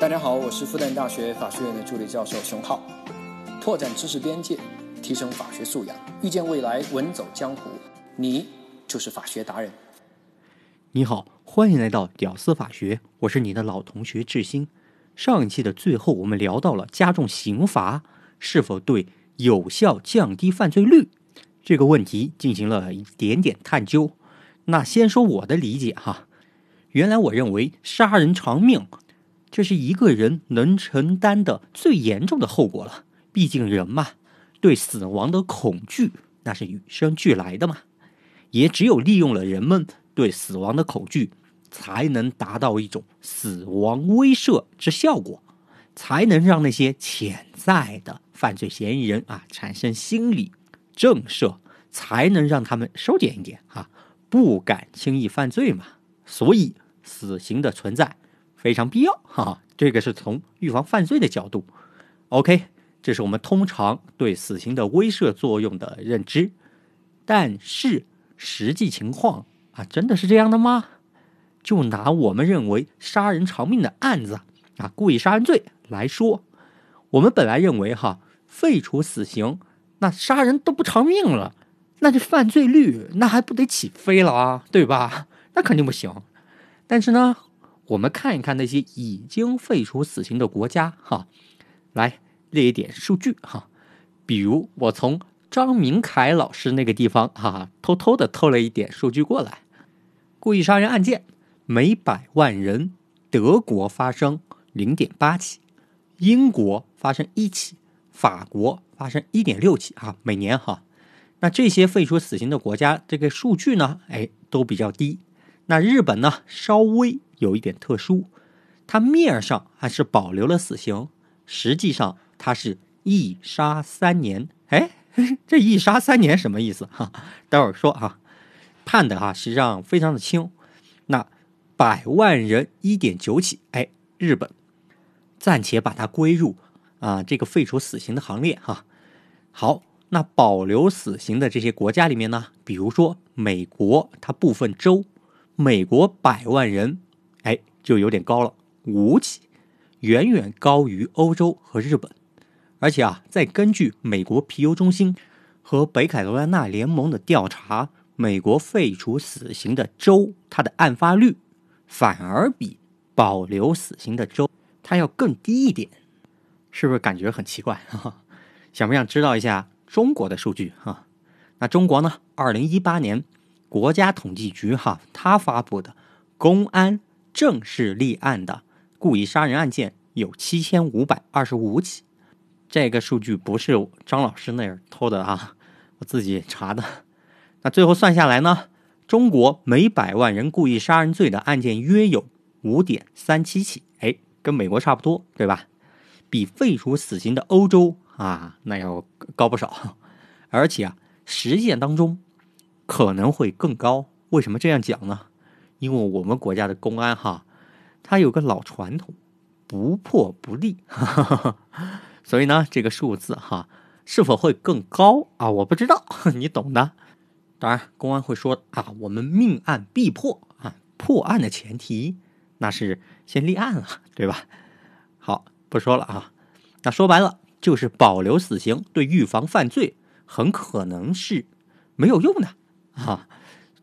大家好，我是复旦大学法学院的助理教授熊浩，拓展知识边界，提升法学素养，遇见未来，稳走江湖。你就是法学达人。你好，欢迎来到屌丝法学，我是你的老同学志新。上一期的最后，我们聊到了加重刑罚是否对有效降低犯罪率这个问题进行了一点点探究。那先说我的理解哈，原来我认为杀人偿命。这是一个人能承担的最严重的后果了。毕竟人嘛，对死亡的恐惧那是与生俱来的嘛。也只有利用了人们对死亡的恐惧，才能达到一种死亡威慑之效果，才能让那些潜在的犯罪嫌疑人啊产生心理震慑，才能让他们收敛一点啊，不敢轻易犯罪嘛。所以，死刑的存在。非常必要哈，这个是从预防犯罪的角度。OK，这是我们通常对死刑的威慑作用的认知。但是实际情况啊，真的是这样的吗？就拿我们认为杀人偿命的案子啊，故意杀人罪来说，我们本来认为哈，废除死刑，那杀人都不偿命了，那这犯罪率那还不得起飞了啊，对吧？那肯定不行。但是呢？我们看一看那些已经废除死刑的国家，哈，来列一点数据，哈，比如我从张明凯老师那个地方，哈，偷偷的偷了一点数据过来。故意杀人案件每百万人，德国发生零点八起，英国发生一起，法国发生一点六起，哈，每年哈。那这些废除死刑的国家，这个数据呢，哎，都比较低。那日本呢，稍微。有一点特殊，它面上还是保留了死刑，实际上它是一杀三年。哎，这一杀三年什么意思？哈，待会儿说啊。判的哈实际上非常的轻。那百万人一点九起，哎，日本暂且把它归入啊这个废除死刑的行列哈。好，那保留死刑的这些国家里面呢，比如说美国，它部分州，美国百万人。就有点高了，五起，远远高于欧洲和日本。而且啊，再根据美国皮尤中心和北卡罗来纳联盟的调查，美国废除死刑的州，它的案发率反而比保留死刑的州它要更低一点，是不是感觉很奇怪？想不想知道一下中国的数据？哈，那中国呢？二零一八年国家统计局哈，它发布的公安。正式立案的故意杀人案件有七千五百二十五起，这个数据不是张老师那儿偷的啊，我自己查的。那最后算下来呢，中国每百万人故意杀人罪的案件约有五点三七起，哎，跟美国差不多，对吧？比废除死刑的欧洲啊那要高不少，而且啊，实践当中可能会更高。为什么这样讲呢？因为我们国家的公安哈，它有个老传统，不破不立，所以呢，这个数字哈是否会更高啊？我不知道，你懂的。当然，公安会说啊，我们命案必破啊，破案的前提那是先立案了，对吧？好，不说了啊。那说白了，就是保留死刑对预防犯罪很可能是没有用的啊。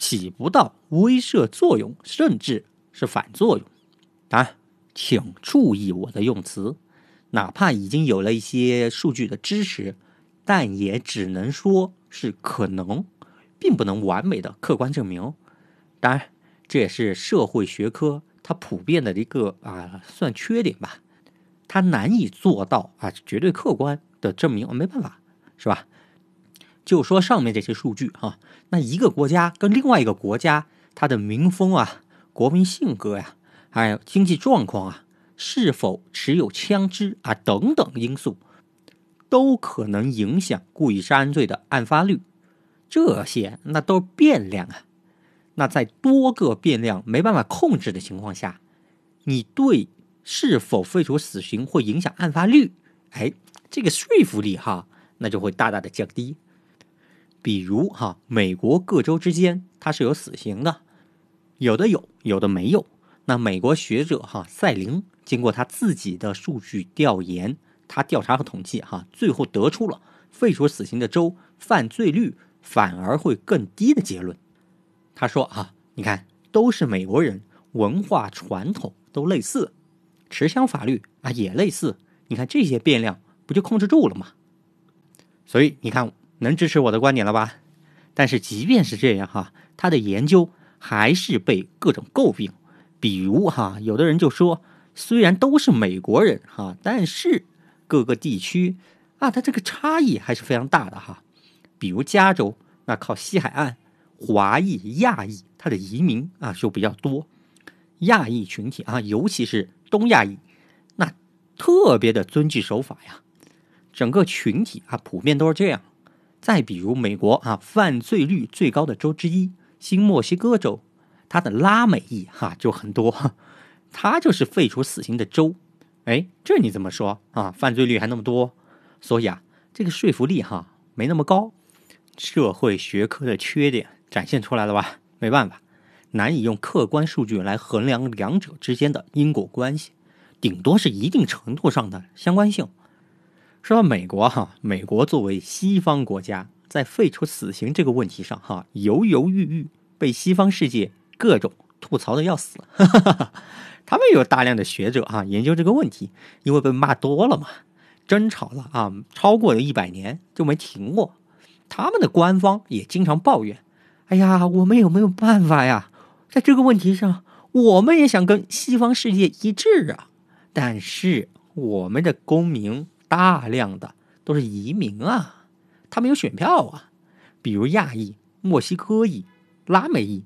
起不到威慑作用，甚至是反作用。当然，请注意我的用词。哪怕已经有了一些数据的支持，但也只能说是可能，并不能完美的客观证明。当然，这也是社会学科它普遍的一个啊，算缺点吧。它难以做到啊绝对客观的证明，没办法，是吧？就说上面这些数据哈，那一个国家跟另外一个国家，它的民风啊、国民性格呀，还有经济状况啊，是否持有枪支啊等等因素，都可能影响故意杀人罪的案发率。这些那都是变量啊。那在多个变量没办法控制的情况下，你对是否废除死刑会影响案发率，哎，这个说服力哈，那就会大大的降低。比如哈，美国各州之间它是有死刑的，有的有，有的没有。那美国学者哈赛林经过他自己的数据调研，他调查和统计哈，最后得出了废除死刑的州犯罪率反而会更低的结论。他说啊，你看都是美国人，文化传统都类似，持枪法律啊也类似，你看这些变量不就控制住了吗？所以你看能支持我的观点了吧？但是即便是这样哈，他的研究还是被各种诟病。比如哈，有的人就说，虽然都是美国人哈，但是各个地区啊，它这个差异还是非常大的哈。比如加州，那靠西海岸，华裔、亚裔，它的移民啊就比较多。亚裔群体啊，尤其是东亚裔，那特别的遵纪守法呀。整个群体啊，普遍都是这样。再比如美国啊，犯罪率最高的州之一新墨西哥州。它的拉美裔哈就很多，它就是废除死刑的州。哎，这你怎么说啊？犯罪率还那么多，所以啊，这个说服力哈没那么高。社会学科的缺点展现出来了吧？没办法，难以用客观数据来衡量两者之间的因果关系，顶多是一定程度上的相关性。说到美国哈，美国作为西方国家，在废除死刑这个问题上哈犹犹豫豫，被西方世界。各种吐槽的要死，他们有大量的学者啊研究这个问题，因为被骂多了嘛，争吵了啊，超过了一百年就没停过。他们的官方也经常抱怨：“哎呀，我们有没有办法呀？在这个问题上，我们也想跟西方世界一致啊，但是我们的公民大量的都是移民啊，他们有选票啊，比如亚裔、墨西哥裔、拉美裔。”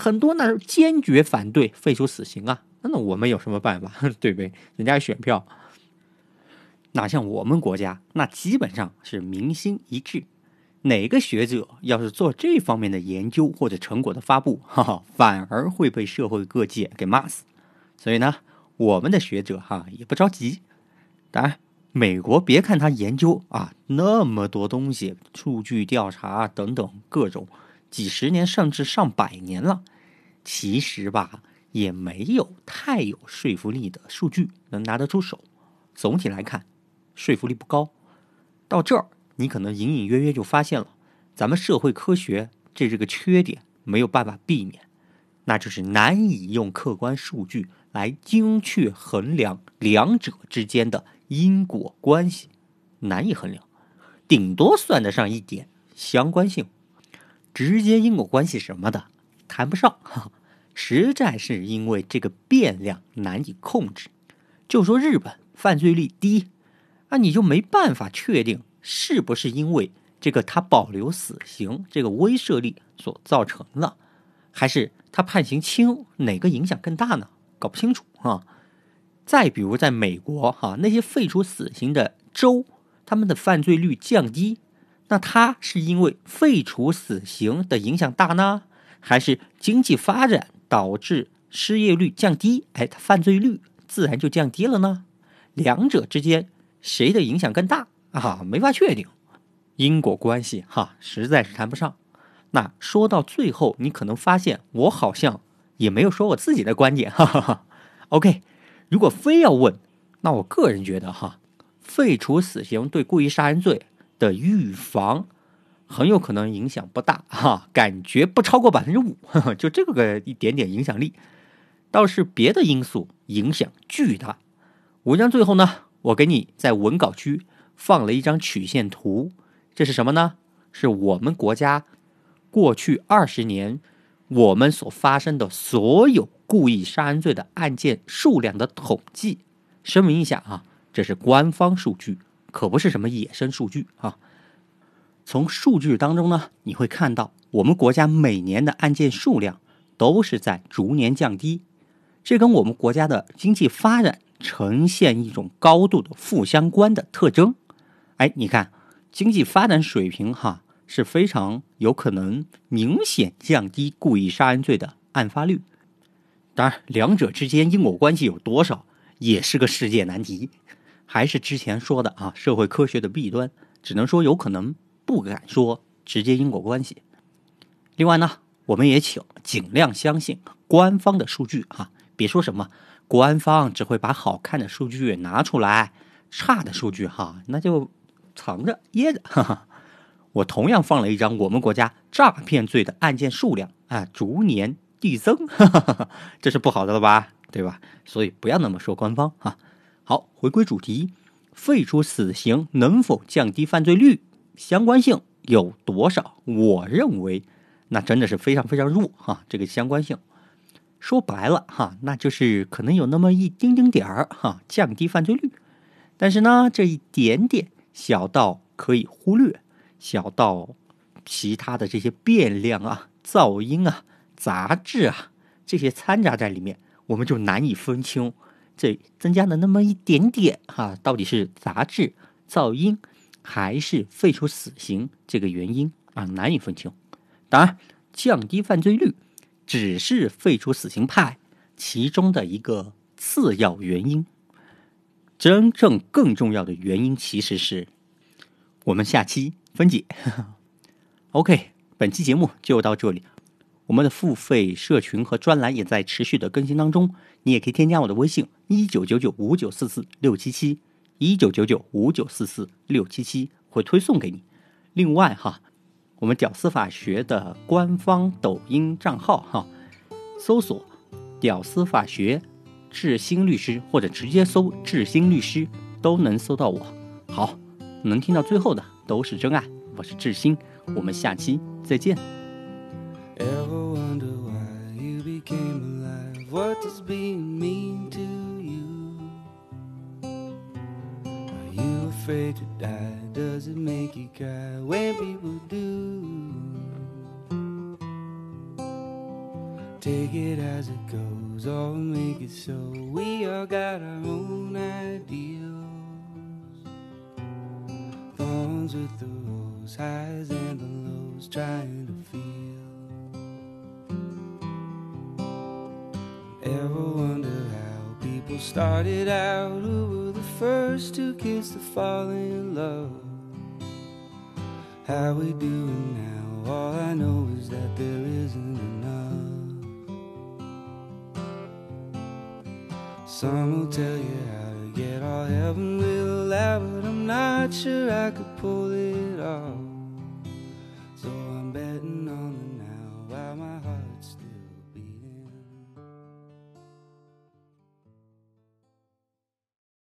很多那是坚决反对废除死刑啊，那我们有什么办法？对不对？人家选票，哪像我们国家，那基本上是民心一致。哪个学者要是做这方面的研究或者成果的发布，哈哈，反而会被社会各界给骂死。所以呢，我们的学者哈也不着急。当然，美国别看他研究啊那么多东西，数据调查等等各种。几十年甚至上百年了，其实吧也没有太有说服力的数据能拿得出手。总体来看，说服力不高。到这儿，你可能隐隐约约就发现了，咱们社会科学这这个缺点没有办法避免，那就是难以用客观数据来精确衡量两者之间的因果关系，难以衡量，顶多算得上一点相关性。直接因果关系什么的谈不上哈，实在是因为这个变量难以控制。就说日本犯罪率低，啊，你就没办法确定是不是因为这个他保留死刑这个威慑力所造成的，还是他判刑轻，哪个影响更大呢？搞不清楚啊。再比如在美国哈，那些废除死刑的州，他们的犯罪率降低。那他是因为废除死刑的影响大呢，还是经济发展导致失业率降低？哎，他犯罪率自然就降低了呢？两者之间谁的影响更大啊？没法确定，因果关系哈，实在是谈不上。那说到最后，你可能发现我好像也没有说我自己的观点，哈哈哈。OK，如果非要问，那我个人觉得哈，废除死刑对故意杀人罪。的预防很有可能影响不大哈，感觉不超过百分之五，就这个个一点点影响力，倒是别的因素影响巨大。文章最后呢，我给你在文稿区放了一张曲线图，这是什么呢？是我们国家过去二十年我们所发生的所有故意杀人罪的案件数量的统计。声明一下啊，这是官方数据。可不是什么野生数据啊！从数据当中呢，你会看到我们国家每年的案件数量都是在逐年降低，这跟我们国家的经济发展呈现一种高度的负相关的特征。哎，你看，经济发展水平哈是非常有可能明显降低故意杀人罪的案发率。当然，两者之间因果关系有多少，也是个世界难题。还是之前说的啊，社会科学的弊端，只能说有可能，不敢说直接因果关系。另外呢，我们也请尽量相信官方的数据啊，别说什么官方只会把好看的数据拿出来，差的数据哈那就藏着掖着。哈哈。我同样放了一张我们国家诈骗罪的案件数量啊逐年递增，哈哈哈这是不好的了吧？对吧？所以不要那么说官方哈。好，回归主题，废除死刑能否降低犯罪率？相关性有多少？我认为，那真的是非常非常弱哈。这个相关性，说白了哈，那就是可能有那么一丁丁点儿哈，降低犯罪率。但是呢，这一点点小到可以忽略，小到其他的这些变量啊、噪音啊、杂质啊这些掺杂在里面，我们就难以分清这增加了那么一点点哈，到底是杂质、噪音。还是废除死刑这个原因啊，难以分清。当然，降低犯罪率只是废除死刑派其中的一个次要原因。真正更重要的原因其实是我们下期分解。OK，本期节目就到这里。我们的付费社群和专栏也在持续的更新当中，你也可以添加我的微信：一九九九五九四四六七七。一九九九五九四四六七七会推送给你。另外哈，我们屌丝法学的官方抖音账号哈，搜索“屌丝法学智星律师”或者直接搜“智星律师”都能搜到我。好，能听到最后的都是真爱。我是智新，我们下期再见。afraid to die? Does it make you cry when people do? Take it as it goes, or make it so. We all got our own ideals. Thorns with the highs and the lows, trying to feel. Ever wonder how people started out? Who were the first two kids to fall in love. How we doing now? All I know is that there isn't enough. Some will tell you how to get all heaven not sure I could pull it off.